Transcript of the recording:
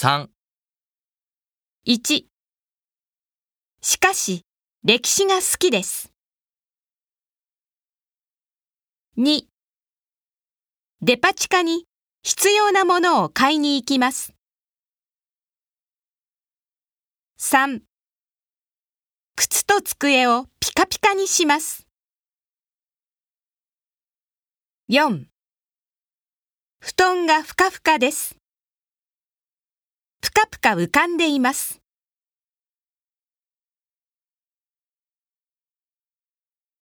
3、1しかし、歴史が好きです。2デパ地下に必要なものを買いに行きます。3靴と机をピカピカにします。4布団がふかふかです。ぷか浮かんでいます。